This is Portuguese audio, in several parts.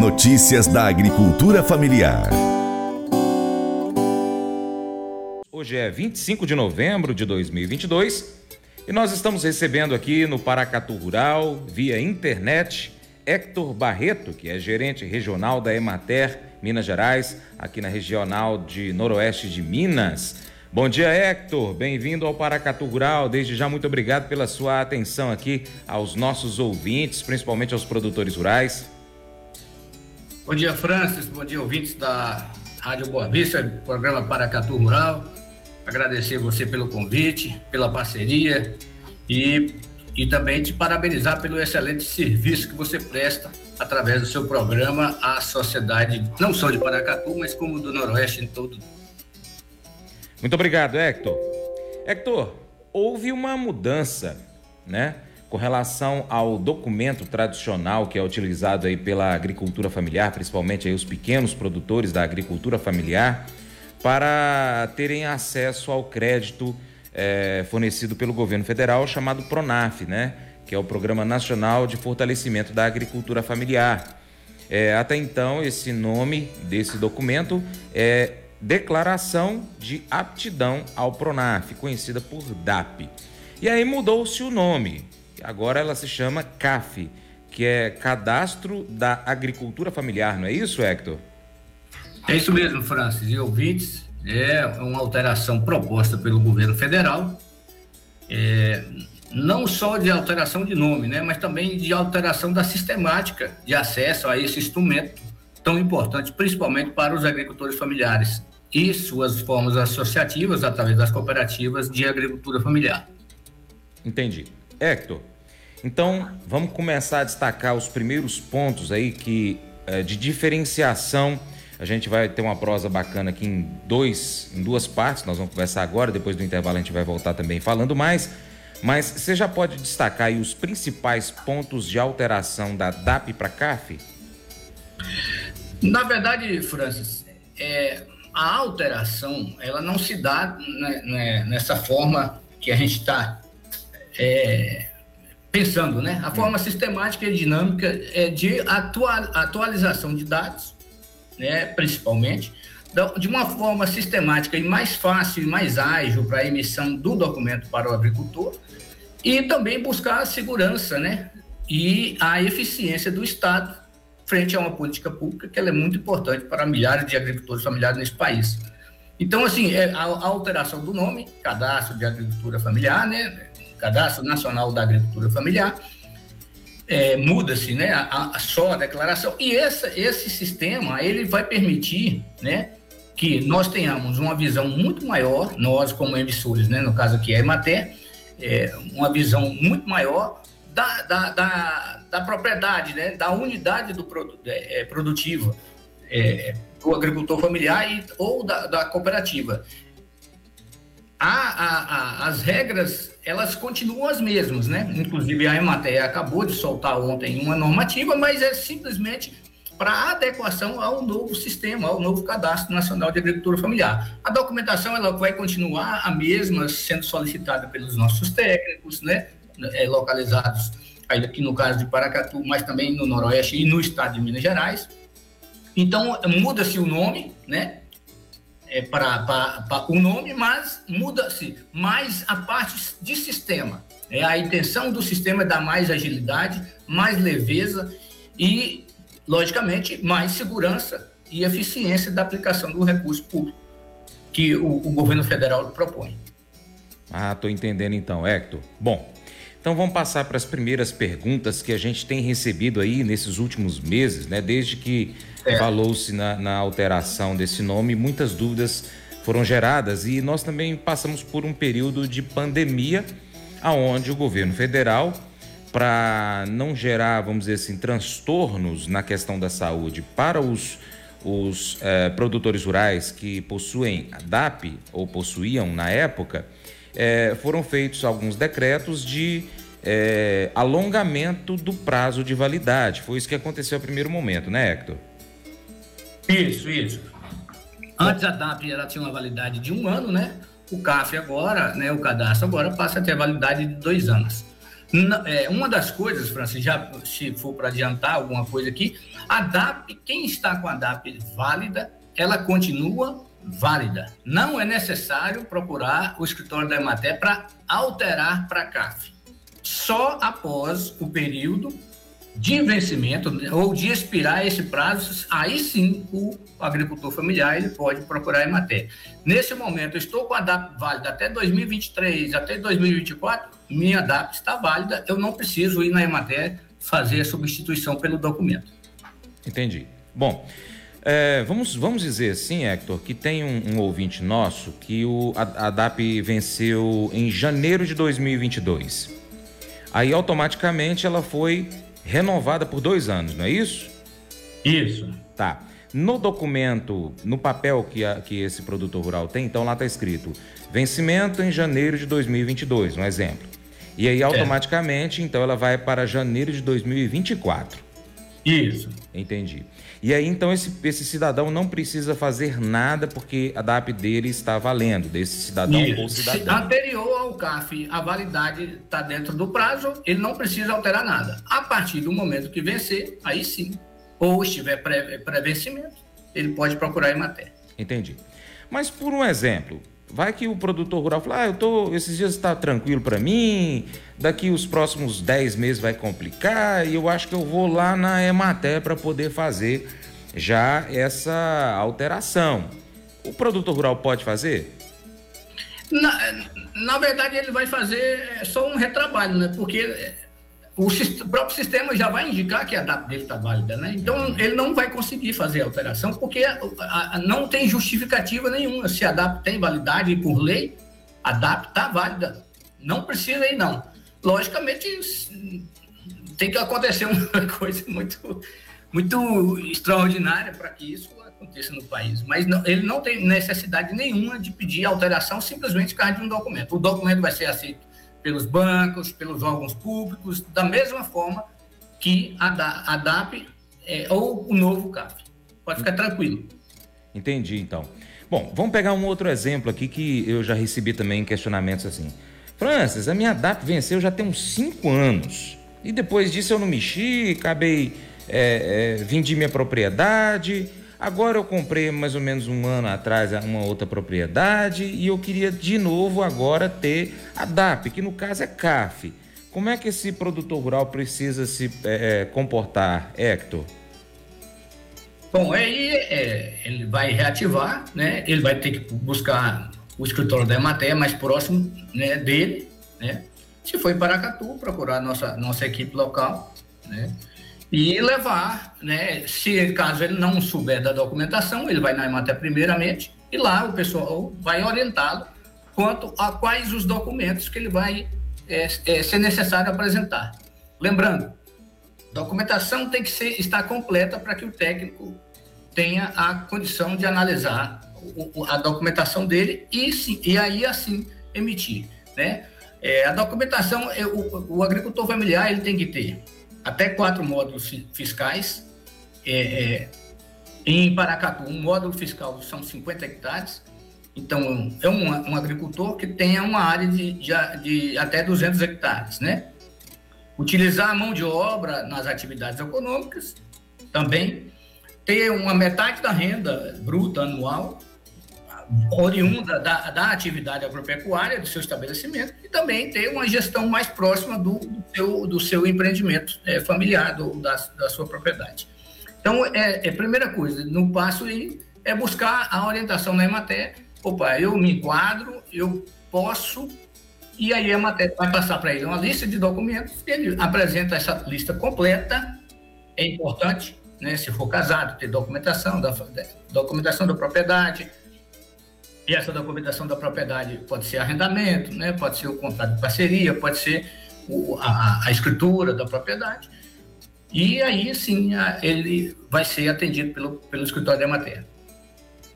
Notícias da agricultura familiar. Hoje é 25 de novembro de 2022 e nós estamos recebendo aqui no Paracatu Rural, via internet, Hector Barreto, que é gerente regional da Emater Minas Gerais, aqui na regional de Noroeste de Minas. Bom dia, Hector. Bem-vindo ao Paracatu Rural. Desde já, muito obrigado pela sua atenção aqui aos nossos ouvintes, principalmente aos produtores rurais. Bom dia, Francis. Bom dia, ouvintes da Rádio Boa Vista, programa Paracatu Rural. Agradecer você pelo convite, pela parceria e, e também te parabenizar pelo excelente serviço que você presta através do seu programa à sociedade, não só de Paracatu, mas como do Noroeste em todo. Muito obrigado, Hector. Hector, houve uma mudança, né? Com relação ao documento tradicional que é utilizado aí pela agricultura familiar, principalmente aí os pequenos produtores da agricultura familiar, para terem acesso ao crédito é, fornecido pelo governo federal, chamado PRONAF, né? que é o Programa Nacional de Fortalecimento da Agricultura Familiar. É, até então, esse nome desse documento é Declaração de Aptidão ao PRONAF, conhecida por DAP. E aí mudou-se o nome. Agora ela se chama CAF, que é Cadastro da Agricultura Familiar, não é isso, Hector? É isso mesmo, Francis e ouvintes. É uma alteração proposta pelo governo federal. É, não só de alteração de nome, né, mas também de alteração da sistemática de acesso a esse instrumento tão importante, principalmente para os agricultores familiares e suas formas associativas através das cooperativas de agricultura familiar. Entendi. Hector, então vamos começar a destacar os primeiros pontos aí que é, de diferenciação. A gente vai ter uma prosa bacana aqui em dois, em duas partes. Nós vamos conversar agora, depois do intervalo a gente vai voltar também falando mais. Mas você já pode destacar os principais pontos de alteração da DAP para CAF? Na verdade, Francis, é, a alteração ela não se dá né, né, nessa forma que a gente está é, pensando, né? A forma sistemática e dinâmica é de atual, atualização de dados, né, principalmente, de uma forma sistemática e mais fácil e mais ágil para a emissão do documento para o agricultor e também buscar a segurança, né? E a eficiência do Estado frente a uma política pública que é muito importante para milhares de agricultores familiares nesse país. Então, assim, é a, a alteração do nome, Cadastro de Agricultura Familiar, né? Cadastro Nacional da Agricultura Familiar, é, muda-se, né? A, a, só a declaração. E essa, esse sistema, ele vai permitir, né? Que nós tenhamos uma visão muito maior, nós como emissores, né? No caso aqui é a Emater, é, uma visão muito maior da, da, da, da, propriedade, né, da unidade do é, é, produtiva é, do agricultor familiar e, ou da, da cooperativa. A, a, a, as regras elas continuam as mesmas, né? Inclusive a Emater acabou de soltar ontem uma normativa, mas é simplesmente para adequação ao novo sistema, ao novo Cadastro Nacional de Agricultura Familiar. A documentação ela vai continuar a mesma, sendo solicitada pelos nossos técnicos, né, é, localizados aí aqui no caso de Paracatu, mas também no Noroeste e no estado de Minas Gerais. Então, muda-se o nome, né, é, para o nome, mas muda-se mais a parte de sistema. É, a intenção do sistema é dar mais agilidade, mais leveza e logicamente, mais segurança e eficiência da aplicação do recurso público que o, o governo federal propõe. Ah, estou entendendo então, Hector. Bom, então vamos passar para as primeiras perguntas que a gente tem recebido aí nesses últimos meses, né? Desde que é. falou-se na, na alteração desse nome, muitas dúvidas foram geradas e nós também passamos por um período de pandemia, aonde o governo federal para não gerar, vamos dizer assim, transtornos na questão da saúde para os, os eh, produtores rurais que possuem a DAP ou possuíam na época, eh, foram feitos alguns decretos de eh, alongamento do prazo de validade. Foi isso que aconteceu no primeiro momento, né, Hector? Isso, isso. Antes a DAP ela tinha uma validade de um ano, né? O CAF agora, né, o cadastro agora passa a ter validade de dois anos. É, uma das coisas, Francis, já se for para adiantar alguma coisa aqui, a DAP, quem está com a DAP válida, ela continua válida. Não é necessário procurar o escritório da Emater para alterar para a CAF. Só após o período de vencimento ou de expirar esse prazo, aí sim o agricultor familiar ele pode procurar a Emater. Nesse momento, eu estou com a DAP válida até 2023, até 2024, minha DAP está válida, eu não preciso ir na Emater fazer a substituição pelo documento. Entendi. Bom, é, vamos, vamos dizer assim, Hector, que tem um, um ouvinte nosso que o, a, a DAP venceu em janeiro de 2022. Aí automaticamente ela foi renovada por dois anos, não é isso? Isso. Tá. No documento, no papel que, a, que esse produtor rural tem, então lá está escrito vencimento em janeiro de 2022, um exemplo. E aí automaticamente, é. então ela vai para janeiro de 2024. Isso. Entendi. E aí, então, esse, esse cidadão não precisa fazer nada porque a DAP dele está valendo, desse cidadão Isso. ou cidadã. Anterior ao CAF, a validade está dentro do prazo, ele não precisa alterar nada. A partir do momento que vencer, aí sim, ou estiver pré-vencimento, ele pode procurar em matéria. Entendi. Mas, por um exemplo, Vai que o produtor rural fala, ah, eu tô, esses dias está tranquilo para mim, daqui os próximos 10 meses vai complicar e eu acho que eu vou lá na Emater para poder fazer já essa alteração. O produtor rural pode fazer? Na, na verdade, ele vai fazer só um retrabalho, né? Porque o próprio sistema já vai indicar que a DAP dele está válida, né? Então ele não vai conseguir fazer a alteração porque a, a, não tem justificativa nenhuma. Se a DAP tem validade por lei, a DAP está válida. Não precisa ir, não. Logicamente, tem que acontecer uma coisa muito, muito extraordinária para que isso aconteça no país. Mas não, ele não tem necessidade nenhuma de pedir alteração simplesmente por causa de um documento. O documento vai ser aceito pelos bancos, pelos órgãos públicos, da mesma forma que a, DAP é, ou o novo CAF. Pode ficar tranquilo. Entendi, então. Bom, vamos pegar um outro exemplo aqui que eu já recebi também questionamentos assim. Francis, a minha DAP venceu já tem uns 5 anos. E depois disso eu não mexi, acabei. É, é, vendi minha propriedade Agora eu comprei mais ou menos um ano atrás uma outra propriedade e eu queria de novo agora ter a DAP, que no caso é CAF. Como é que esse produtor rural precisa se é, é comportar, Hector? Bom, aí é, ele vai reativar, né? Ele vai ter que buscar o escritório da Emater mais próximo né, dele, né? Se for em Paracatu, procurar nossa nossa equipe local, né? E levar, né? Se caso ele não souber da documentação, ele vai na Emater primeiramente e lá o pessoal vai orientá-lo quanto a quais os documentos que ele vai é, é, ser necessário apresentar. Lembrando, documentação tem que ser, estar completa para que o técnico tenha a condição de analisar o, a documentação dele e, sim, e aí assim emitir, né? É, a documentação, é, o, o agricultor familiar ele tem que ter até quatro módulos fiscais. É, é, em Paracatu, um módulo fiscal são 50 hectares. Então, é um, um agricultor que tenha uma área de, de, de, até 200 hectares, né? Utilizar a mão de obra nas atividades econômicas, também. Ter uma metade da renda bruta anual oriunda da, da atividade agropecuária do seu estabelecimento e também ter uma gestão mais próxima do, do seu, do seu empreendimento é, familiar, do, da, da sua propriedade. Então, é, é primeira coisa, no passo aí, é buscar a orientação na Emater. Opa, eu me enquadro, eu posso, e aí a Emater vai passar para ele uma lista de documentos, ele apresenta essa lista completa, é importante, né, se for casado, ter documentação da, documentação da propriedade, e essa documentação da propriedade pode ser arrendamento, né? pode ser o contrato de parceria, pode ser o, a, a, escritura da propriedade. E aí sim a, ele vai ser atendido pelo, pelo escritório da matéria.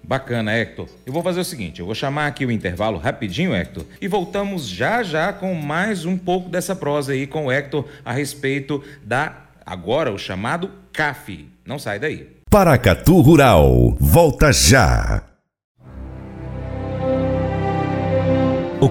Bacana, Hector. Eu vou fazer o seguinte: eu vou chamar aqui o intervalo rapidinho, Hector, e voltamos já já com mais um pouco dessa prosa aí com o Hector a respeito da, agora, o chamado CAF. Não sai daí. Paracatu Rural, volta já.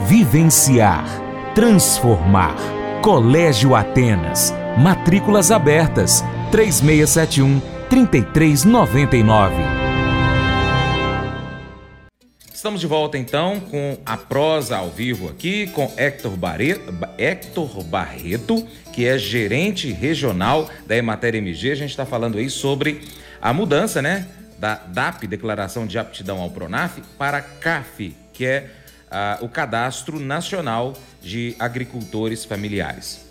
vivenciar, transformar. Colégio Atenas. Matrículas abertas. 3671 3399. Estamos de volta então com a prosa ao vivo aqui com Hector, Barreto, Hector Barreto, que é gerente regional da Emater MG. A gente está falando aí sobre a mudança, né, da DAP, Declaração de Aptidão ao Pronaf, para CAF, que é uh, o Cadastro Nacional de Agricultores Familiares.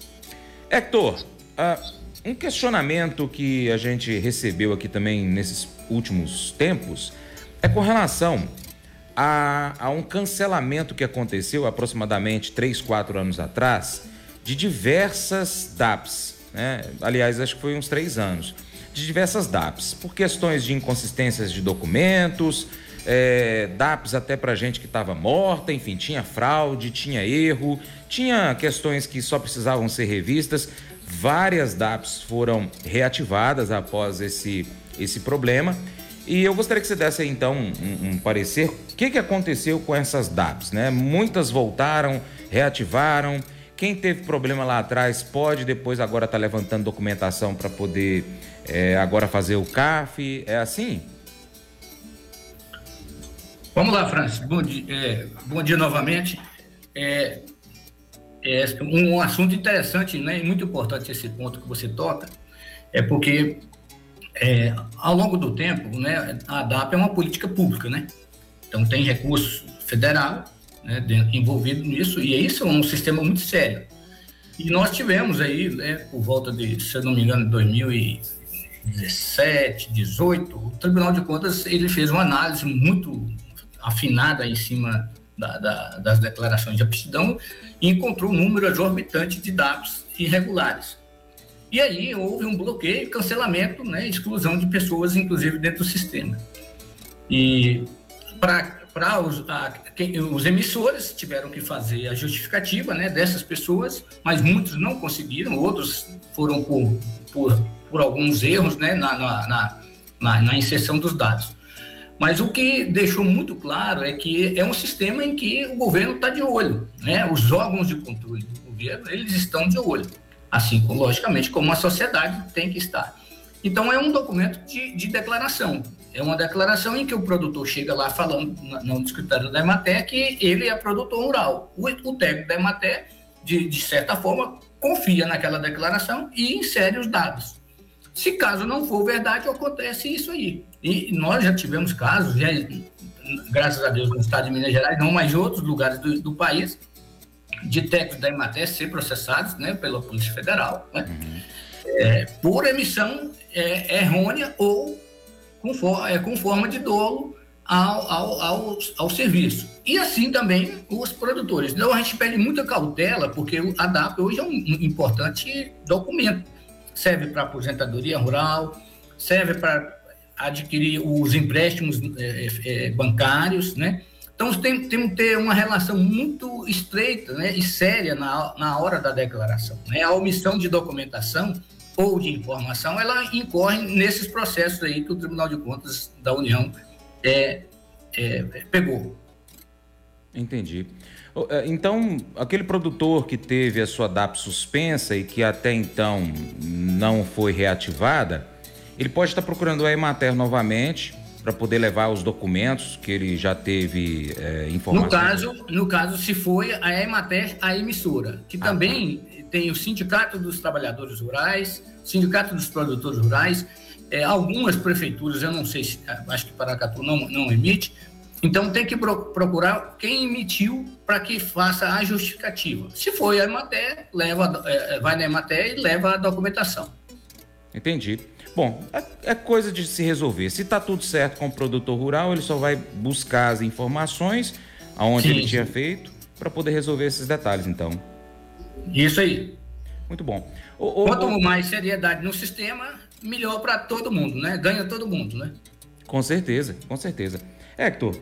Hector, uh, um questionamento que a gente recebeu aqui também nesses últimos tempos é com relação a, a um cancelamento que aconteceu aproximadamente 3, 4 anos atrás de diversas DAPs. Né? Aliás, acho que foi uns três anos. De diversas DAPs, por questões de inconsistências de documentos, é, DAPs até para gente que estava morta, enfim, tinha fraude, tinha erro, tinha questões que só precisavam ser revistas. Várias DAPs foram reativadas após esse, esse problema e eu gostaria que você desse então um, um parecer. O que, que aconteceu com essas DAPs? Né? Muitas voltaram, reativaram. Quem teve problema lá atrás pode depois agora estar tá levantando documentação para poder é, agora fazer o CAF. É assim? Vamos lá, Francis. Bom dia, é, bom dia novamente. É, é, um assunto interessante né, e muito importante esse ponto que você toca, é porque é, ao longo do tempo, né, a DAP é uma política pública, né? Então tem recurso federal né, dentro, envolvido nisso, e isso é um sistema muito sério. E nós tivemos aí, né, por volta de, se eu não me engano, 2017, 18, o Tribunal de Contas ele fez uma análise muito afinada em cima da, da, das declarações de aptidão e encontrou um número exorbitante de DAPs irregulares. E aí houve um bloqueio, cancelamento, né, exclusão de pessoas, inclusive dentro do sistema. E para os, os emissores tiveram que fazer a justificativa né, dessas pessoas, mas muitos não conseguiram, outros foram por, por, por alguns erros né, na, na, na, na inserção dos dados. Mas o que deixou muito claro é que é um sistema em que o governo está de olho, né? Os órgãos de controle do governo eles estão de olho assim, logicamente, como a sociedade tem que estar. Então, é um documento de, de declaração. É uma declaração em que o produtor chega lá falando no escritório da Emater que ele é produtor rural. O, o técnico da Emater, de, de certa forma, confia naquela declaração e insere os dados. Se caso não for verdade, acontece isso aí. E nós já tivemos casos, já, graças a Deus, no estado de Minas Gerais, não, mas em outros lugares do, do país, de técnicos da Emater ser processados né, pela Polícia Federal né, uhum. é, por emissão é, errônea ou com, for, é, com forma de dolo ao, ao, ao, ao, serviço. E assim também os produtores. Então a gente pede muita cautela, porque a DAP hoje é um importante documento. Serve para aposentadoria rural, serve para adquirir os empréstimos é, é, bancários, né? Então, temos tem que ter uma relação muito estreita né, e séria na, na hora da declaração. Né? A omissão de documentação ou de informação, ela incorre nesses processos aí que o Tribunal de Contas da União é, é, pegou. Entendi. É, então, aquele produtor que teve a sua DAP suspensa e que até então não foi reativada, ele pode estar procurando a Emater novamente para poder levar os documentos que ele já teve é, informação? No caso, no caso, se foi a Emater, a emissora, que ah, também tá. tem o Sindicato dos Trabalhadores Rurais, Sindicato dos Produtores Rurais, é, algumas prefeituras, eu não sei se, acho que Paracatu não, não emite, então tem que procurar quem emitiu para que faça a justificativa. Se foi a Emater, leva, é, vai na Emater e leva a documentação. Entendi. Bom, é, é, coisa de se resolver. Se está tudo certo com o produtor rural, ele só vai buscar as informações aonde sim, ele tinha feito para poder resolver esses detalhes, então. Isso aí. Muito bom. O, o, Quanto o... mais seriedade no sistema, melhor para todo mundo, né? Ganha todo mundo, né? Com certeza, com certeza. Hector,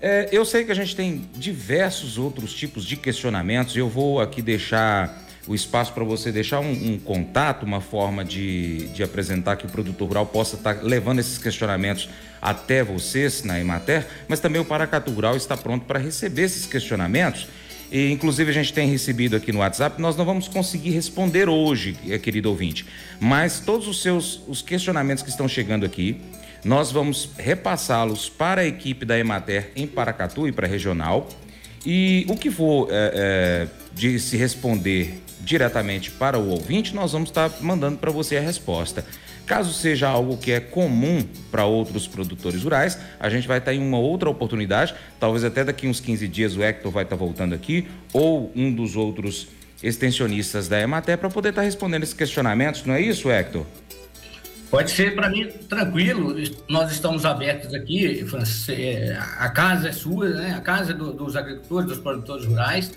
é, eu sei que a gente tem diversos outros tipos de questionamentos eu vou aqui deixar o espaço para você deixar um, um, contato, uma forma de, de apresentar que o produtor rural possa estar tá levando esses questionamentos até vocês na Emater, mas também o Paracatu Rural está pronto para receber esses questionamentos. E, inclusive, a gente tem recebido aqui no WhatsApp, nós não vamos conseguir responder hoje, eh, querido ouvinte, mas todos os seus os questionamentos que estão chegando aqui, nós vamos repassá-los para a equipe da Emater em Paracatu e para a regional. E o que for é, é, de se responder diretamente para o ouvinte, nós vamos estar mandando para você a resposta. Caso seja algo que é comum para outros produtores rurais, a gente vai estar em uma outra oportunidade, talvez até daqui uns 15 dias o Hector vai estar voltando aqui, ou um dos outros extensionistas da Emater para poder estar respondendo esses questionamentos, não é isso, Hector? Pode ser para mim tranquilo. Nós estamos abertos aqui. É, a casa é sua, né? A casa é do, dos agricultores, dos produtores rurais.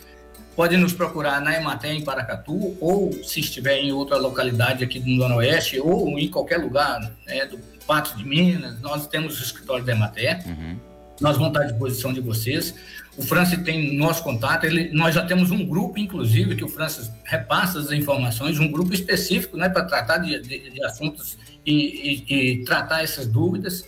Pode nos procurar na Emater em Paracatu ou se estiver em outra localidade aqui do Noroeste ou em qualquer lugar né, do Pato de Minas. Nós temos o escritório da Emater. Uhum. Nós vamos estar à disposição de vocês. O Francis tem nosso contato. Ele, nós já temos um grupo, inclusive, que o Francis repassa as informações, um grupo específico né, para tratar de, de, de assuntos e, e, e tratar essas dúvidas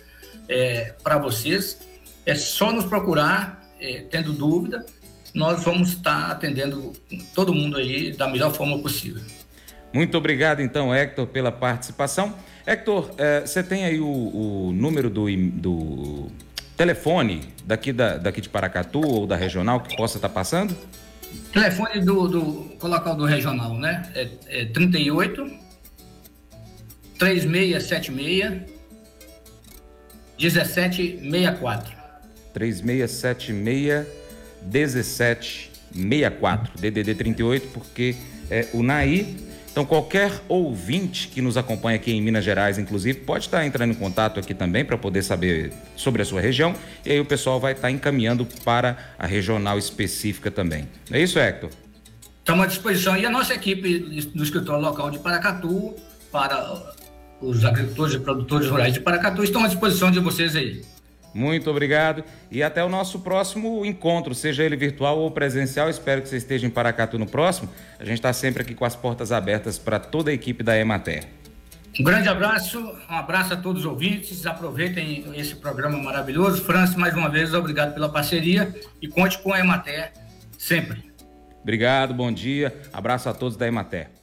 é, para vocês. É só nos procurar, é, tendo dúvida, nós vamos estar atendendo todo mundo aí da melhor forma possível. Muito obrigado, então, Hector, pela participação. Hector, é, você tem aí o, o número do, do, telefone daqui, da, daqui de Paracatu ou da regional que possa estar passando? Telefone do, do colocar do regional, né? É, é 38 3676 1764. 3676 1764. DDD 38, porque é o Naí. Então, qualquer ouvinte que nos acompanha aqui em Minas Gerais, inclusive, pode estar entrando em contato aqui também para poder saber sobre a sua região. E aí o pessoal vai estar encaminhando para a regional específica também. É isso, Hector? Estamos à disposição. E a nossa equipe do escritório local de Paracatu, para os agricultores e produtores rurais de Paracatu estão à disposição de vocês aí. Muito obrigado e até o nosso próximo encontro, seja ele virtual ou presencial. Espero que você esteja em Paracatu no próximo. A gente está sempre aqui com as portas abertas para toda a equipe da Emater. Um grande abraço, um abraço a todos os ouvintes. Aproveitem esse programa maravilhoso. França, mais uma vez, obrigado pela parceria e conte com a Emater sempre. Obrigado, bom dia. Abraço a todos da Emater.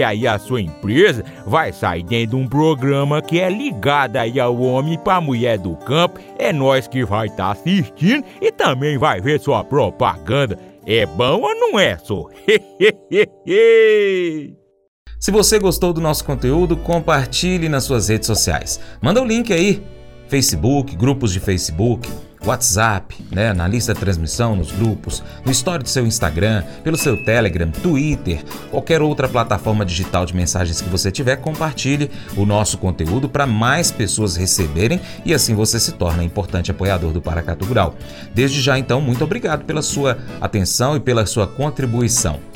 aí a sua empresa vai sair dentro de um programa que é ligado aí ao homem para mulher do campo. É nós que vai estar tá assistindo e também vai ver sua propaganda. É bom ou não é, só? Se você gostou do nosso conteúdo, compartilhe nas suas redes sociais. Manda o um link aí, Facebook, grupos de Facebook, WhatsApp, né, na lista de transmissão, nos grupos, no story do seu Instagram, pelo seu Telegram, Twitter, qualquer outra plataforma digital de mensagens que você tiver, compartilhe o nosso conteúdo para mais pessoas receberem e assim você se torna importante apoiador do Paracatu Rural. Desde já, então, muito obrigado pela sua atenção e pela sua contribuição.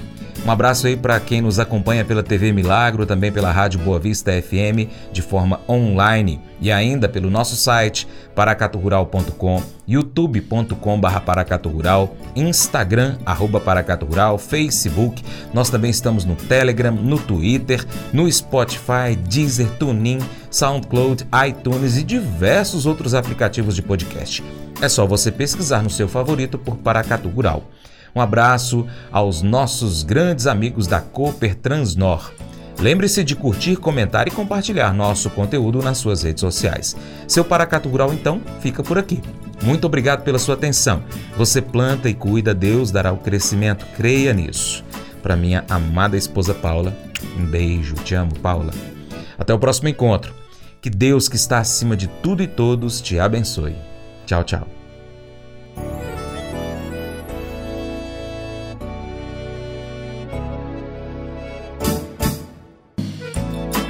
Um abraço aí para quem nos acompanha pela TV Milagro, também pela Rádio Boa Vista FM, de forma online e ainda pelo nosso site paracaturural.com, youtube.com.br paracaturural, Instagram, arroba paracaturural, Facebook. Nós também estamos no Telegram, no Twitter, no Spotify, Deezer, TuneIn, SoundCloud, iTunes e diversos outros aplicativos de podcast. É só você pesquisar no seu favorito por Paracatu Rural. Um abraço aos nossos grandes amigos da Cooper Transnor. Lembre-se de curtir, comentar e compartilhar nosso conteúdo nas suas redes sociais. Seu Paracatu Rural, então, fica por aqui. Muito obrigado pela sua atenção. Você planta e cuida, Deus dará o crescimento. Creia nisso. Para minha amada esposa Paula, um beijo. Te amo, Paula. Até o próximo encontro. Que Deus, que está acima de tudo e todos, te abençoe. Tchau, tchau.